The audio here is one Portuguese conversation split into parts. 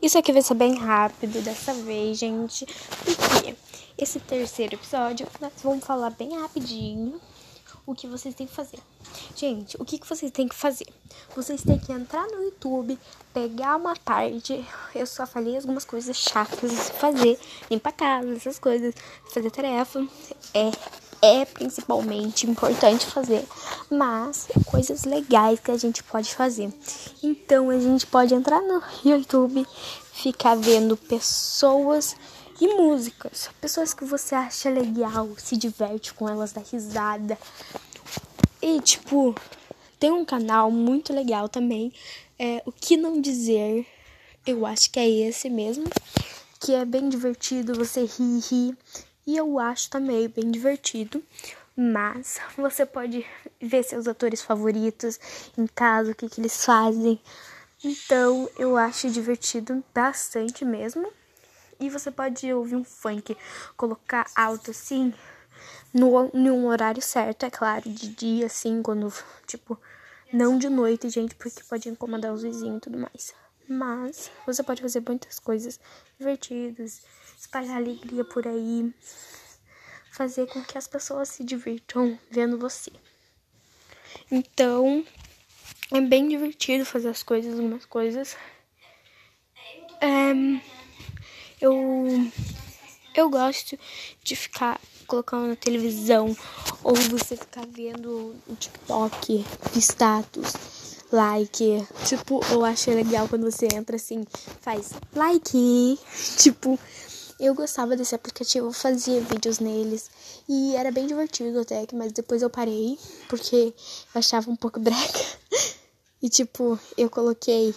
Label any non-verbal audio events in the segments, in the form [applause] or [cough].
Isso aqui vai ser bem rápido dessa vez, gente. Porque esse terceiro episódio nós vamos falar bem rapidinho o que vocês têm que fazer. Gente, o que, que vocês têm que fazer? Vocês têm que entrar no YouTube, pegar uma parte. Eu só falei algumas coisas chatas de fazer, limpar a casa, essas coisas, fazer tarefa. É, é principalmente importante fazer, mas coisas legais que a gente pode fazer. Então a gente pode entrar no [laughs] YouTube, ficar vendo pessoas e músicas. Pessoas que você acha legal, se diverte com elas, dá risada. E, tipo, tem um canal muito legal também. É, o que não dizer, eu acho que é esse mesmo. Que é bem divertido, você ri, ri. E eu acho também bem divertido. Mas você pode ver seus atores favoritos em casa, o que, que eles fazem. Então eu acho divertido bastante mesmo. E você pode ouvir um funk, colocar alto assim, no, num horário certo, é claro, de dia assim, quando, tipo, não de noite, gente, porque pode incomodar os vizinhos e tudo mais. Mas você pode fazer muitas coisas divertidas, espalhar alegria por aí, fazer com que as pessoas se divirtam vendo você. Então, é bem divertido fazer as coisas, algumas coisas. É, eu, eu gosto de ficar colocando na televisão ou você ficar vendo o TikTok, status, like. Tipo, eu acho legal quando você entra assim, faz like. Tipo, eu gostava desse aplicativo, fazia vídeos neles e era bem divertido até, mas depois eu parei porque eu achava um pouco [laughs] brega. E tipo, eu coloquei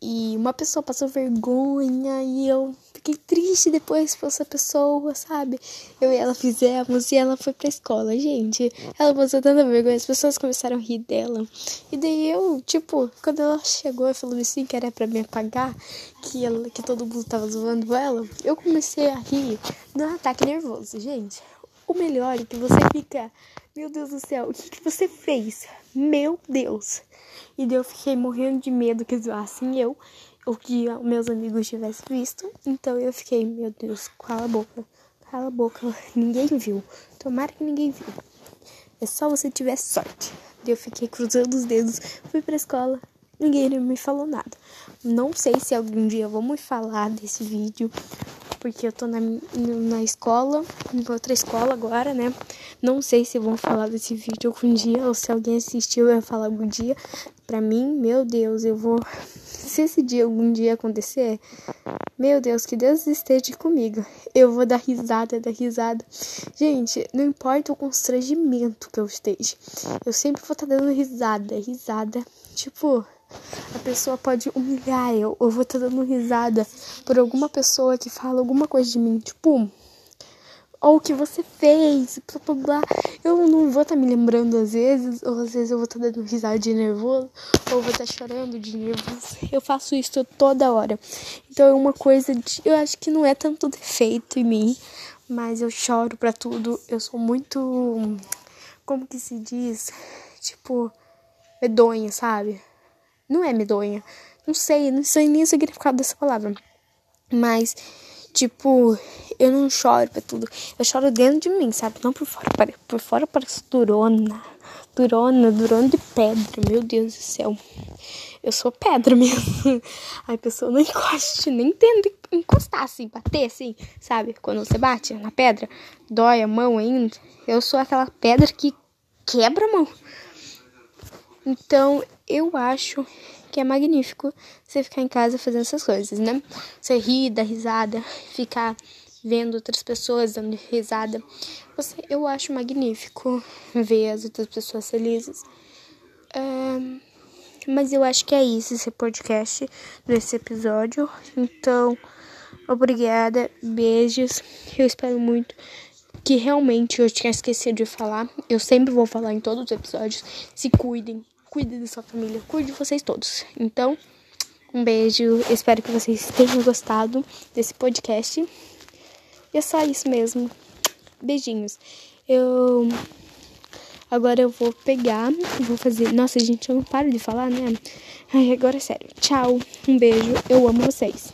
e uma pessoa passou vergonha e eu fiquei triste depois por essa pessoa, sabe? Eu e ela fizemos e ela foi pra escola, gente. Ela passou tanta vergonha, as pessoas começaram a rir dela. E daí eu, tipo, quando ela chegou e falou assim que era pra me apagar, que, ela, que todo mundo tava zoando ela, eu comecei a rir de um ataque nervoso, gente. O melhor é que você fica, meu Deus do céu, o que, que você fez? Meu Deus! E daí eu fiquei morrendo de medo que zoassem eu, ou que meus amigos tivessem visto. Então eu fiquei, meu Deus, cala a boca, cala a boca, [laughs] ninguém viu. Tomara que ninguém viu. É só você tiver sorte. Eu fiquei cruzando os dedos, fui pra escola, ninguém me falou nada. Não sei se algum dia vamos falar desse vídeo, porque eu tô na, na escola, em outra escola agora, né? Não sei se vão falar desse vídeo algum dia, ou se alguém assistiu vai falar algum dia. Pra mim, meu Deus, eu vou. [laughs] Se esse dia algum dia acontecer, meu Deus, que Deus esteja comigo. Eu vou dar risada, dar risada. Gente, não importa o constrangimento que eu esteja, eu sempre vou estar tá dando risada, risada. Tipo, a pessoa pode humilhar eu, ou vou estar tá dando risada por alguma pessoa que fala alguma coisa de mim, tipo, ou o que você fez, blá blá blá. Eu não vou estar tá me lembrando às vezes, ou às vezes eu vou estar tá dando risada de nervoso, ou vou estar tá chorando de nervoso. Eu faço isso toda hora. Então é uma coisa de. Eu acho que não é tanto defeito em mim, mas eu choro pra tudo. Eu sou muito. Como que se diz? Tipo, medonha, sabe? Não é medonha. Não sei, não sei nem o significado dessa palavra. Mas, tipo, eu não choro pra tudo. Eu choro dentro de mim, sabe? Não por fora. Por fora parece durona. Durona, durona de pedra. Meu Deus do céu. Eu sou pedra [laughs] mesmo. A pessoa não encosta, nem tendo encostar assim, bater assim, sabe? Quando você bate na pedra, dói a mão ainda. Eu sou aquela pedra que quebra a mão. Então, eu acho que é magnífico você ficar em casa fazendo essas coisas, né? Você rir, dar risada, ficar vendo outras pessoas dando risada. Você, eu acho magnífico ver as outras pessoas felizes. Um, mas eu acho que é isso esse podcast desse episódio. Então, obrigada, beijos. Eu espero muito que realmente eu tinha esquecido de falar. Eu sempre vou falar em todos os episódios. Se cuidem cuide da sua família, cuide de vocês todos. Então, um beijo, espero que vocês tenham gostado desse podcast. E é só isso mesmo. Beijinhos. Eu Agora eu vou pegar vou fazer. Nossa, gente, eu não paro de falar, né? Ai, agora é sério. Tchau. Um beijo. Eu amo vocês.